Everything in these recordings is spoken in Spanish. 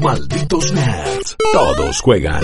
Malditos nerds. Todos juegan.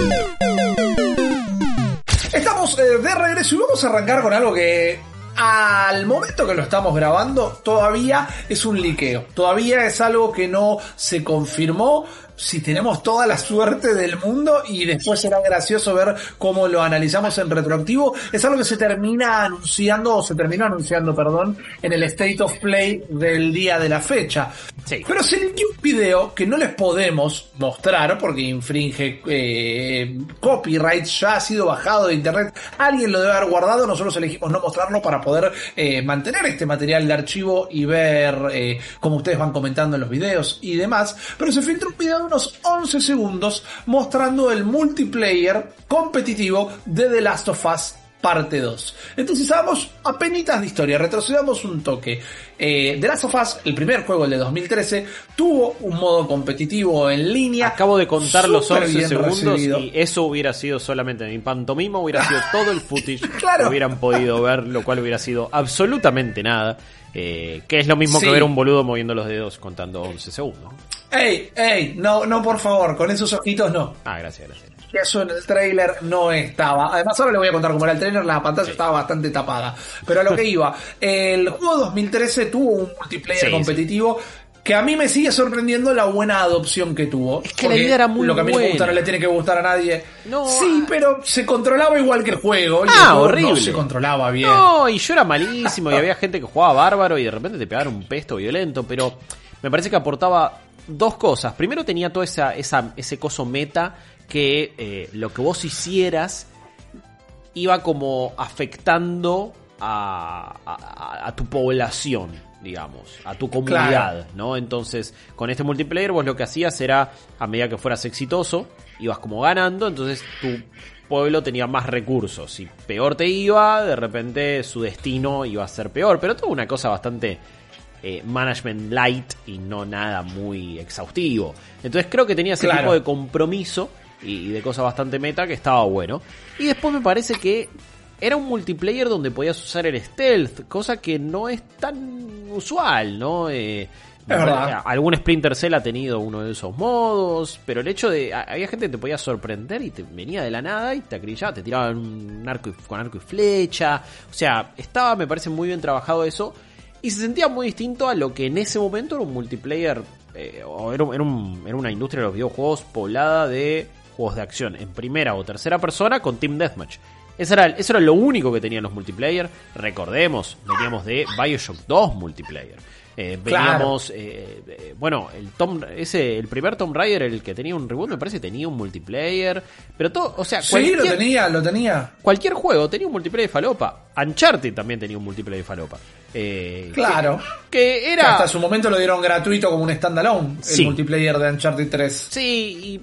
Estamos eh, de regreso y vamos a arrancar con algo que al momento que lo estamos grabando todavía es un liqueo. Todavía es algo que no se confirmó. Si tenemos toda la suerte del mundo y después será gracioso ver cómo lo analizamos en retroactivo, es algo que se termina anunciando o se terminó anunciando, perdón, en el State of Play del día de la fecha. Sí. Pero se liqueó un video que no les podemos mostrar porque infringe eh, copyright, ya ha sido bajado de internet, alguien lo debe haber guardado, nosotros elegimos no mostrarlo para poder eh, mantener este material de archivo y ver eh, cómo ustedes van comentando en los videos y demás, pero se filtra un video de unos 11 segundos mostrando el multiplayer competitivo de The Last of Us parte 2. Entonces hagamos apenitas de historia, retrocedamos un toque. Eh, The Last of Us, el primer juego, el de 2013, tuvo un modo competitivo en línea. Acabo de contar los súper 11 bien segundos recibido. y eso hubiera sido solamente mi pantomima, hubiera sido todo el footage Claro. que hubieran podido ver, lo cual hubiera sido absolutamente nada. Eh, que es lo mismo Sí. que ver un boludo moviendo los dedos contando 11 segundos. ¡Ey, ey! No, no, por favor, con esos ojitos no. Ah, gracias, gracias. eso en el trailer no estaba. Además, ahora le voy a contar cómo era el trailer, la pantalla estaba bastante tapada. Pero a lo que iba, el juego 2013 tuvo un multiplayer Sí, competitivo. Que a mí me sigue sorprendiendo la buena adopción que tuvo. Es que la idea era muy Lo que a mí me gusta no le tiene que gustar a nadie. No, sí, ah. pero se controlaba igual que el juego. y Ah, el juego No horrible. se controlaba bien. No, y yo era malísimo y había gente que jugaba bárbaro y de repente te pegaron un pesto violento, pero me parece que aportaba dos cosas. Primero tenía todo esa, esa, ese coso meta que eh, lo que vos hicieras iba como afectando a, a- a tu población, digamos, a tu comunidad, Claro. ¿no? Entonces, con este multiplayer vos lo que hacías era, a medida que fueras exitoso, ibas como ganando, entonces tu pueblo tenía más recursos. Si peor te iba, de repente su destino iba a ser peor. Pero todo una cosa bastante eh, management light y no nada muy exhaustivo. Entonces creo que tenía ese Claro. tipo de compromiso y, y de cosas bastante meta que estaba bueno. Y después me parece que era un multiplayer donde podías usar el stealth, cosa que no es tan usual, ¿no? Eh, parece- algún Splinter Cell ha tenido uno de esos modos, pero el hecho de. Había gente que te podía sorprender y te venía de la nada y te acrillaba, te tiraban un arco y- con arco y flecha. O sea, estaba, me parece, muy bien trabajado eso. Y se sentía muy distinto a lo que en ese momento era un multiplayer. eh, o era un- era una industria de los videojuegos poblada de juegos de acción en primera o tercera persona con Team Deathmatch. Eso era, eso era lo único que tenían los multiplayer. Recordemos, veníamos de Bioshock 2 multiplayer. Eh, Claro. veníamos, eh, eh, bueno, el Tom, ese, el primer Tomb Raider, el que tenía un reboot, me parece que tenía un multiplayer. Pero todo, o sea, Sí, lo tenía, lo tenía. cualquier juego tenía un multiplayer de falopa. Uncharted también tenía un multiplayer de falopa. Claro. Que, que Que era. hasta su momento lo dieron gratuito como un standalone, el Sí. multiplayer de Uncharted 3. Sí, y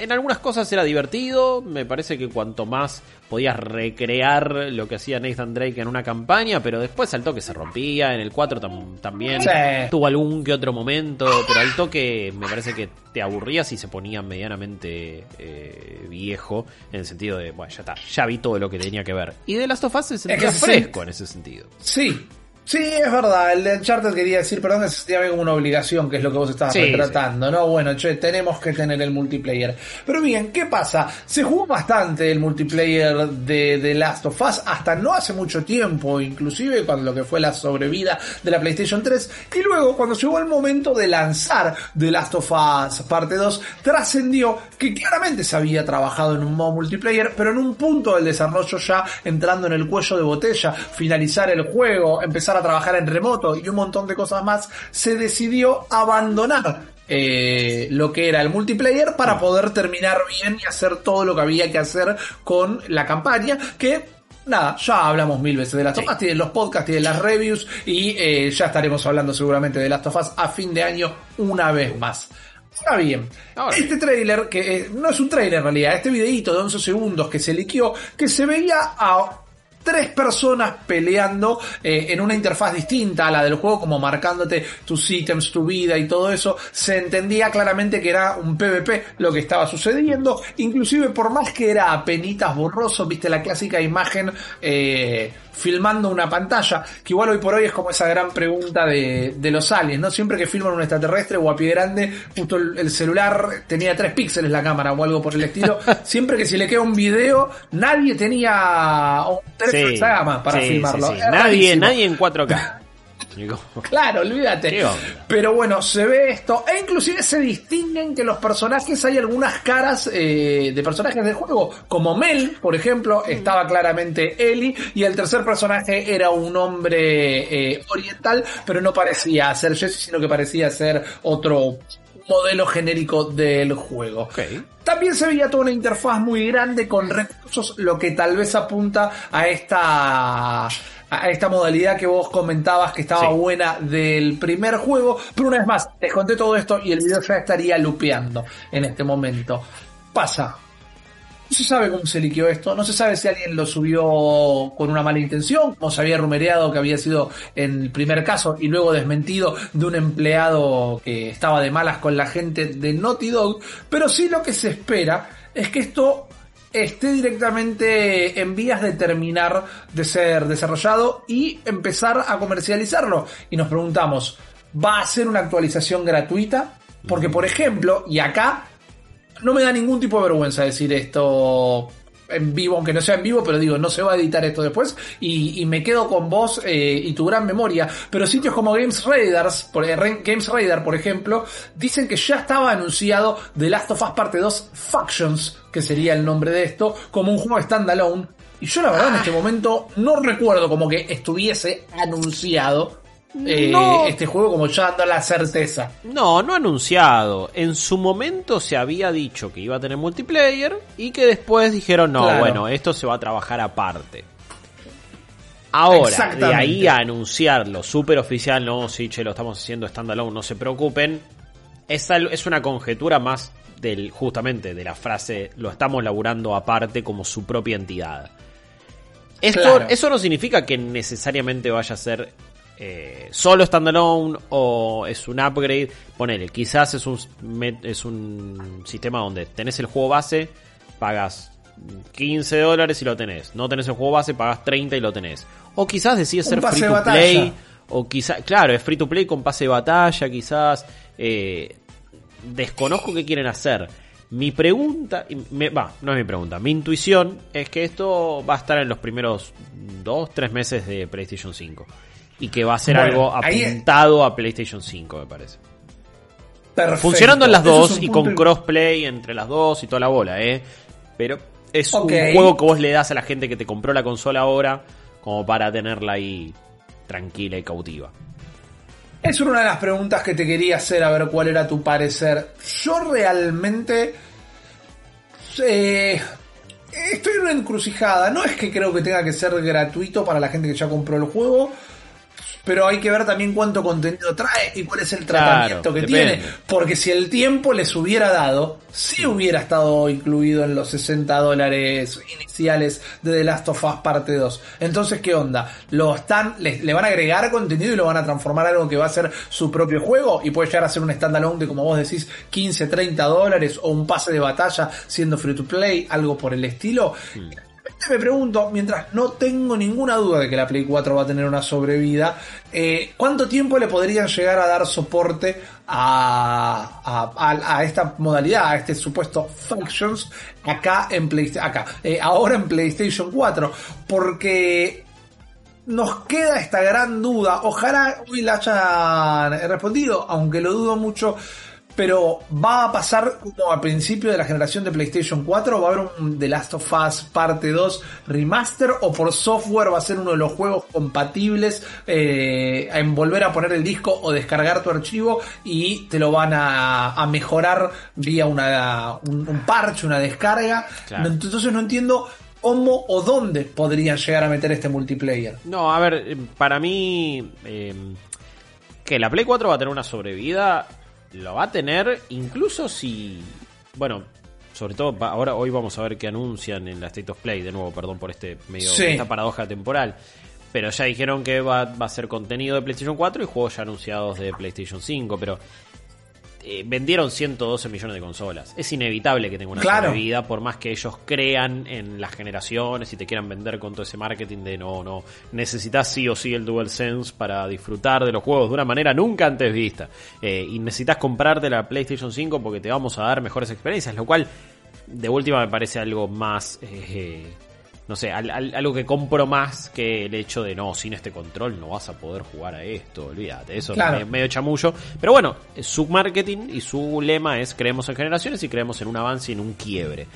en algunas cosas era divertido. Me parece que cuanto más podías recrear lo que hacía Nathan Drake en una campaña, pero después al toque se rompía. En el 4 tam- también Sí. tuvo algún que otro momento, pero al toque me parece que te aburrías y se ponía medianamente eh, viejo. En el sentido de, bueno, ya está, ya vi todo lo que tenía que ver. Y de Last of Us se sentía que sí. fresco en ese sentido. Sí, sí, es verdad. El de Uncharted quería decir, perdón, bien como una obligación, que es lo que vos estabas Sí, retratando, ¿no? Bueno, che, tenemos que tener el multiplayer. Pero bien, ¿qué pasa? Se jugó bastante el multiplayer de The Last of Us hasta no hace mucho tiempo, inclusive cuando lo que fue la sobrevida de la PlayStation 3. Y luego, cuando llegó el momento de lanzar The Last of Us parte 2, trascendió que claramente se había trabajado en un modo multiplayer, pero en un punto del desarrollo ya entrando en el cuello de botella, finalizar el juego, empezar a trabajar en remoto y un montón de cosas más, se decidió abandonar eh, lo que era el multiplayer para poder terminar bien y hacer todo lo que había que hacer con la campaña que Nada, ya hablamos mil veces de Last of Us, tienen los podcasts, tienen las reviews y eh, ya estaremos hablando seguramente de Last of Us a fin de año una vez más. Está bien. Ahora este trailer, que eh, no es un trailer en realidad, este videíto de 11 segundos que se liqueó, que se veía a tres personas peleando eh, en una interfaz distinta a la del juego, como marcándote tus ítems, tu vida y todo eso, se entendía claramente que era un PvP lo que estaba sucediendo, inclusive por más que era apenitas borroso, viste la clásica imagen eh, filmando una pantalla, que igual hoy por hoy es como esa gran pregunta de, de los aliens, ¿no? Siempre que filman un extraterrestre o a pie grande, justo el, el celular tenía tres píxeles la cámara o algo por el estilo, siempre que si le queda un video, nadie tenía un Sí, gama para sí, filmarlo. sí, Nadie, nadie en 4K. Digo, Claro, olvídate. Pero bueno, se ve esto. E inclusive se distinguen que los personajes, hay algunas caras eh, de personajes del juego. Como Mel, por ejemplo, estaba claramente Ellie. Y el tercer personaje era un hombre eh, oriental, pero no parecía ser Jesse, sino que parecía ser otro modelo genérico del juego. Ok. También se veía toda una interfaz muy grande con recursos, lo que tal vez apunta a esta a esta modalidad que vos comentabas que estaba Sí. buena del primer juego, pero una vez más, te conté todo esto y el video ya estaría lupeando en este momento. Pasa. No se sabe cómo se liqueó esto, no se sabe si alguien lo subió con una mala intención, como se había rumoreado que había sido en el primer caso y luego desmentido de un empleado que estaba de malas con la gente de Naughty Dog, pero sí lo que se espera es que esto esté directamente en vías de terminar de ser desarrollado y empezar a comercializarlo. Y nos preguntamos, ¿va a ser una actualización gratuita? Porque, por ejemplo, y acá no me da ningún tipo de vergüenza decir esto en vivo, aunque no sea en vivo, pero digo, no se va a editar esto después y, y me quedo con vos eh, y tu gran memoria. Pero sitios como Games Raiders, por, eh, Games Raider, por ejemplo, dicen que ya estaba anunciado The Last of Us Parte 2 Factions, que sería el nombre de esto, como un juego standalone. Y yo la verdad en este momento no recuerdo como que estuviese anunciado eh, No. este juego como ya dando la certeza. No, no anunciado. En su momento se había dicho que iba a tener multiplayer y que después dijeron, no, Claro. bueno, esto se va a trabajar aparte. Ahora, de ahí a anunciarlo, súper oficial, no, sí, che, lo estamos haciendo standalone, no se preocupen. Es, al- es una conjetura más del, justamente, de la frase, lo estamos laburando aparte como su propia entidad. Esto, Claro. Eso no significa que necesariamente vaya a ser eh, solo standalone o es un upgrade. Ponele, quizás es un, es un sistema donde tenés el juego base, pagas 15 dólares y lo tenés. No tenés el juego base, pagas 30 y lo tenés. O quizás decides ser free to play. batalla. O quizás, claro, es free to play con pase de batalla, quizás. eh, desconozco qué quieren hacer. Mi pregunta, va, no es mi pregunta, mi intuición es que esto va a estar en los primeros dos, tres meses de PlayStation 5. Y que va a ser Bueno, algo apuntado a PlayStation 5, me parece. Perfecto. Funcionando en las es dos y con crossplay entre las dos y toda la bola, ¿eh? Pero es un juego que vos le das a la gente que te compró la consola ahora como para tenerla ahí tranquila y cautiva. Es una de las preguntas que te quería hacer, a ver cuál era tu parecer. Yo realmente... eh, estoy en una encrucijada. No es que creo que tenga que ser gratuito para la gente que ya compró el juego. Pero hay que ver también cuánto contenido trae y cuál es el Claro, tratamiento que depende. tiene. Porque si el tiempo les hubiera dado, sí hubiera estado incluido en los 60 dólares iniciales de The Last of Us Parte 2. Entonces, ¿qué onda? ¿Lo están, le, le van a agregar contenido y lo van a transformar en algo que va a ser su propio juego? Y puede llegar a ser un standalone de, como vos decís, 15, 30 dólares o un pase de batalla siendo free to play, algo por el estilo. Me pregunto, mientras no tengo ninguna duda de que la Play 4 va a tener una sobrevida, eh, ¿cuánto tiempo le podrían llegar a dar soporte a, a, a- esta modalidad, a este supuesto Functions acá en PlayStation, acá, eh, ahora en PlayStation 4? Porque nos queda esta gran duda. Ojalá hoy la hayan respondido, aunque lo dudo mucho. Pero va a pasar como al principio de la generación de PlayStation 4, va a haber un The Last of Us parte 2 remaster o por software va a ser uno de los juegos compatibles eh, en volver a poner el disco o descargar tu archivo y te lo van a, a mejorar vía una, un, un parche, una descarga. Claro. Entonces no entiendo cómo o dónde podrían llegar a meter este multiplayer. No, a ver, eh, para mí, eh, que la Play 4 va a tener una sobrevida, lo va a tener incluso si, bueno, sobre todo ahora hoy vamos a ver qué anuncian en la State of Play, de nuevo, perdón por este medio Sí. esta paradoja temporal. Pero ya dijeron que va, va a ser contenido de PlayStation 4 y juegos ya anunciados de PlayStation 5, pero eh, vendieron 112 millones de consolas. Es inevitable que tenga una Claro. sobrevida, por más que ellos crean en las generaciones y te quieran vender con todo ese marketing de no, no, necesitas sí o sí el DualSense para disfrutar de los juegos de una manera nunca antes vista. Eh, y necesitas comprarte la PlayStation 5 porque te vamos a dar mejores experiencias, lo cual de última me parece algo más... eh, no sé, al- al- algo que compro más que el hecho de no, sin este control no vas a poder jugar a esto, olvídate, eso Claro. es medio chamullo. Pero bueno, su marketing y su lema es creemos en generaciones y creemos en un avance y en un quiebre.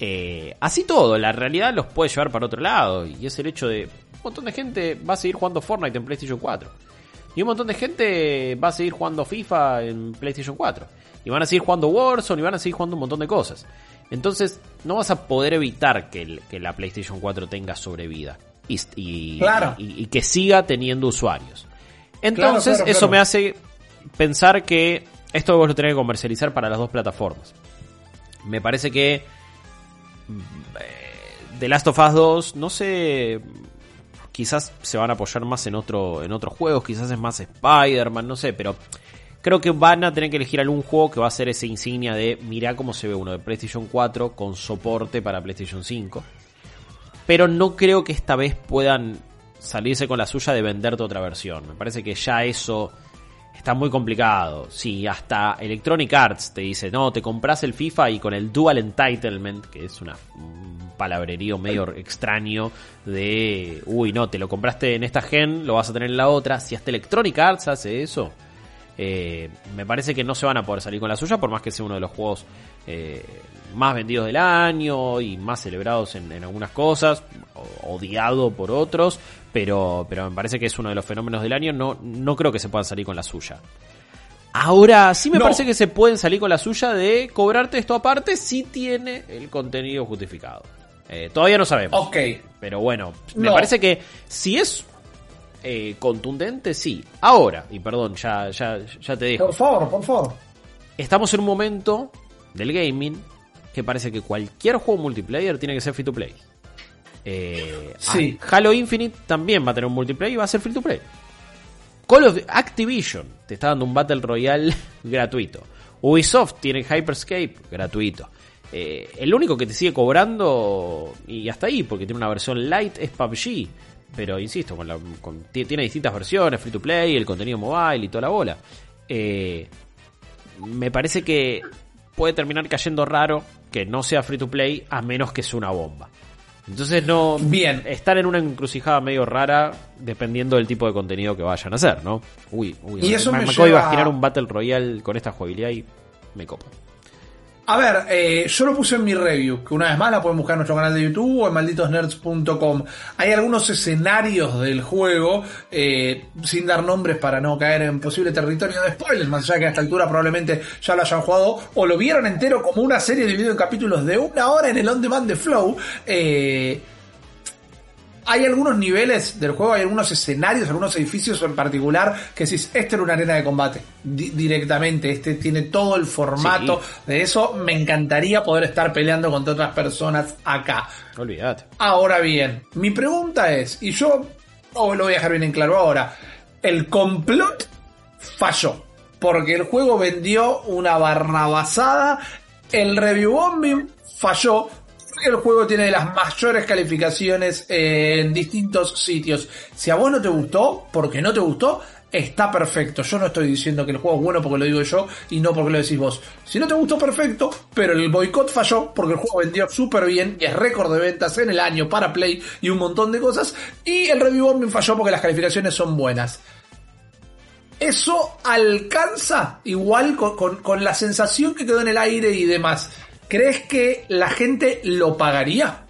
Eh, así todo, la realidad los puede llevar para otro lado y es el hecho de un montón de gente va a seguir jugando Fortnite en PlayStation 4. Y un montón de gente va a seguir jugando FIFA en PlayStation 4. Y van a seguir jugando Warzone y van a seguir jugando un montón de cosas. Entonces, no vas a poder evitar que, el- que la PlayStation 4 tenga sobrevida. Y, y- Claro. y- y que siga teniendo usuarios. Entonces, claro, eso me hace pensar que esto vos lo tenés que comercializar para las dos plataformas. Me parece que mm, The Last of Us 2, no sé, quizás se van a apoyar más en otro en otros juegos, quizás es más Spider-Man, no sé, pero creo que van a tener que elegir algún juego que va a ser esa insignia de mirá cómo se ve uno de PlayStation 4 con soporte para PlayStation 5. Pero no creo que esta vez puedan salirse con la suya de venderte otra versión. Me parece que ya eso está muy complicado. Si hasta Electronic Arts te dice, no, te compras el FIFA y con el Dual Entitlement, que es una, un palabrerío medio extraño de, uy, no, te lo compraste en esta gen, lo vas a tener en la otra. Si hasta Electronic Arts hace eso, eh, me parece que no se van a poder salir con la suya, por más que sea uno de los juegos eh, más vendidos del año y más celebrados en, en algunas cosas, odiado por otros, pero, pero me parece que es uno de los fenómenos del año, no, no creo que se puedan salir con la suya. Ahora, sí me No. parece que se pueden salir con la suya de cobrarte esto aparte si tiene el contenido justificado. Eh, todavía no sabemos. Ok. Pero bueno, me No. parece que si es eh, contundente, sí. Ahora, y perdón, ya, ya, ya te dejo. Por favor, por favor. Estamos en un momento del gaming que parece que cualquier juego multiplayer tiene que ser free to play. Eh, Sí. Halo Infinite también va a tener un multiplayer y va a ser free to play. Call of Activision te está dando un Battle Royale gratuito. Ubisoft tiene Hyperscape gratuito. Eh, el único que te sigue cobrando, y hasta ahí, porque tiene una versión light, es PUBG. Pero insisto, con la- con- ti- tiene distintas versiones, free to play, el contenido mobile y toda la bola. Eh, me parece que puede terminar cayendo raro que no sea free to play a menos que sea una bomba. Entonces no Bien. estar en una encrucijada medio rara dependiendo del tipo de contenido que vayan a hacer, ¿no? Uy, uy, Y eso me, me me acabo de imaginar un Battle Royale con esta jugabilidad y me copa. A ver, eh, yo lo puse en mi review, que una vez más la pueden buscar en nuestro canal de YouTube o en malditosnerds.com. Hay algunos escenarios del juego, eh, sin dar nombres para no caer en posible territorio de spoilers, más allá que a esta altura probablemente ya lo hayan jugado o lo vieron entero como una serie dividida en capítulos de una hora en el on demand de Flow. Eh, hay algunos niveles del juego, hay algunos escenarios, algunos edificios en particular que decís, este era una arena de combate di- directamente, este tiene todo el formato de eso, me encantaría poder estar peleando contra otras personas acá. Olvídate. Ahora bien, mi pregunta es, y yo oh, lo voy a dejar bien en claro ahora, el complot falló, porque el juego vendió una barrabasada, el review bombing falló, el juego tiene las mayores calificaciones en distintos sitios. Si a vos no te gustó, porque no te gustó, está perfecto. Yo no estoy diciendo que el juego es bueno porque lo digo yo y no porque lo decís vos. Si no te gustó, perfecto, pero el boicot falló porque el juego vendió súper bien y es récord de ventas en el año para Play y un montón de cosas. Y el review bombing falló porque las calificaciones son buenas. Eso alcanza igual con, con- con la sensación que quedó en el aire y demás. ¿Crees que la gente lo pagaría?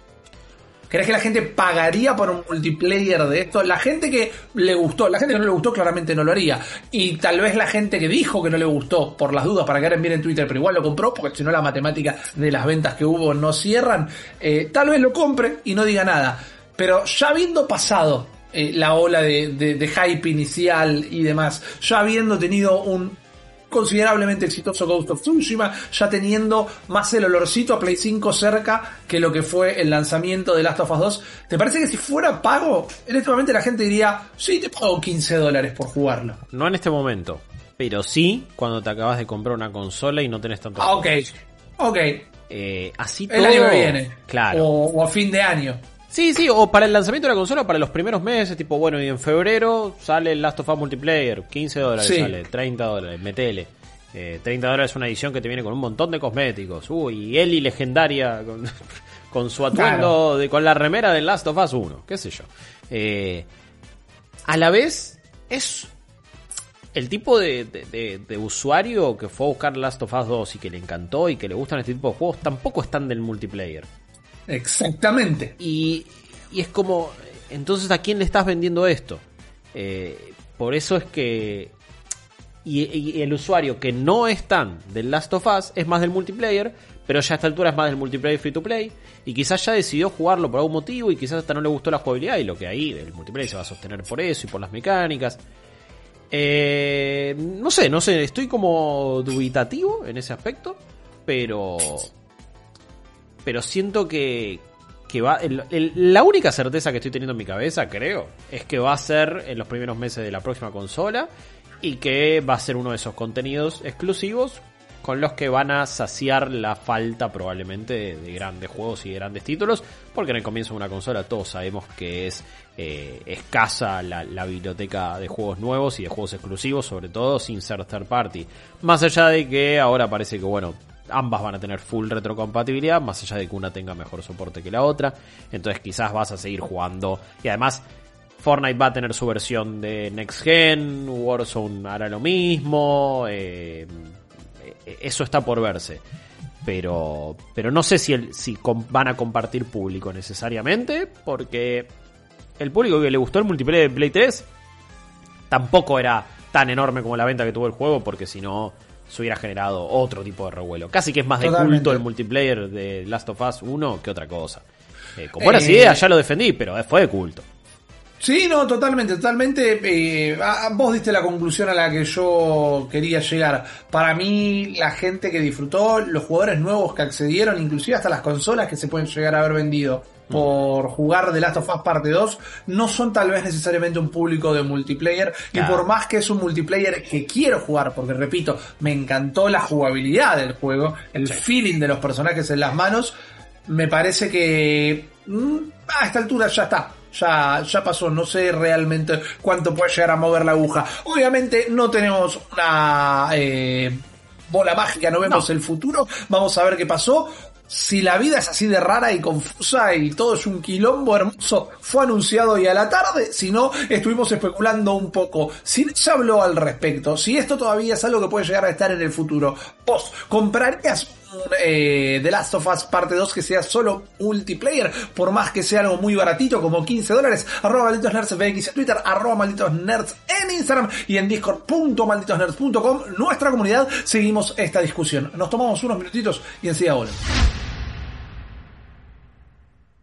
¿Crees que la gente pagaría por un multiplayer de esto? La gente que le gustó, la gente que no le gustó claramente no lo haría. Y tal vez la gente que dijo que no le gustó, por las dudas, para quedar bien en Twitter, pero igual lo compró, porque si no la matemática de las ventas que hubo no cierran, eh, tal vez lo compre y no diga nada. Pero ya habiendo pasado eh, la ola de hype inicial y demás, ya habiendo tenido un considerablemente exitoso Ghost of Tsushima, ya teniendo más el olorcito a Play 5 cerca que lo que fue el lanzamiento de Last of Us 2. ¿Te parece que si fuera pago, en este momento la gente diría, sí, te pago 15 dólares por jugarlo? No en este momento, pero sí cuando te acabas de comprar una consola y no tenés tanto. Ah, ok, ok. Eh, así El todo. año que viene. Claro. O, o a fin de año. Sí, sí, o para el lanzamiento de la consola, para los primeros meses, tipo, bueno, y en febrero sale el Last of Us Multiplayer, 15 dólares Sí. sale, 30 dólares, metele. Eh, 30 dólares es una edición que te viene con un montón de cosméticos. Uy, y Ellie legendaria con, con su atuendo, Claro. de, con la remera del Last of Us 1, qué sé yo. Eh, a la vez, es el tipo de, de- de- de usuario que fue a buscar Last of Us 2 y que le encantó y que le gustan este tipo de juegos, tampoco están del multiplayer. Exactamente. Y, y es como, entonces, ¿a quién le estás vendiendo esto? Eh, por eso es que... Y, y el usuario que no es tan del Last of Us es más del multiplayer, pero ya a esta altura es más del multiplayer free to play, y quizás ya decidió jugarlo por algún motivo, y quizás hasta no le gustó la jugabilidad, y lo que ahí del multiplayer se va a sostener por eso y por las mecánicas. Eh, no sé, no sé, estoy como dubitativo en ese aspecto, pero pero siento que, que va. la única certeza que estoy teniendo en mi cabeza, creo, es que va a ser en los primeros meses de la próxima consola y que va a ser uno de esos contenidos exclusivos con los que van a saciar la falta probablemente de, de grandes juegos y grandes títulos, porque en el comienzo de una consola todos sabemos que es eh, escasa la, la biblioteca de juegos nuevos y de juegos exclusivos, sobre todo sin ser third party. Más allá de que ahora parece que, bueno, ambas van a tener full retrocompatibilidad, más allá de que una tenga mejor soporte que la otra. Entonces quizás vas a seguir jugando. Y además, Fortnite va a tener su versión de Next Gen, Warzone hará lo mismo. eh, eh, eso está por verse. Pero, pero no sé si, si van a compartir público necesariamente, porque el público que le gustó el multiplayer de Play 3 tampoco era tan enorme como la venta que tuvo el juego, porque si no se hubiera generado otro tipo de revuelo. Casi que es más de culto el multiplayer de Last of Us 1 que otra cosa. Eh, con buenas Eh, ideas, ya lo defendí, pero fue de culto. Sí, no, totalmente, totalmente. eh, vos diste la conclusión a la que yo quería llegar. Para mí, la gente que disfrutó, los jugadores nuevos que accedieron, inclusive hasta las consolas que se pueden llegar a haber vendido por jugar The Last of Us Parte 2, no son tal vez necesariamente un público de multiplayer. Claro. Y por más que es un multiplayer que quiero jugar, porque repito, me encantó la jugabilidad del juego, el feeling de los personajes en las manos, me parece que mm, a esta altura ya está. Ya, ya pasó, no sé realmente cuánto puede llegar a mover la aguja. Obviamente no tenemos una eh, bola mágica, no vemos el futuro. Vamos a ver qué pasó. Si la vida es así de rara y confusa y todo es un quilombo hermoso, fue anunciado hoy a la tarde. Si no, estuvimos especulando un poco. Si se habló al respecto, si esto todavía es algo que puede llegar a estar en el futuro, vos comprarías eh, The Last of Us parte 2 que sea solo multiplayer, por más que sea algo muy baratito, como 15 dólares, arroba malditos nerds FX en Twitter, arroba malditos nerds en Instagram y en discord.malditosnerds.com, nuestra comunidad, seguimos esta discusión. Nos tomamos unos minutitos y enseguida volvemos.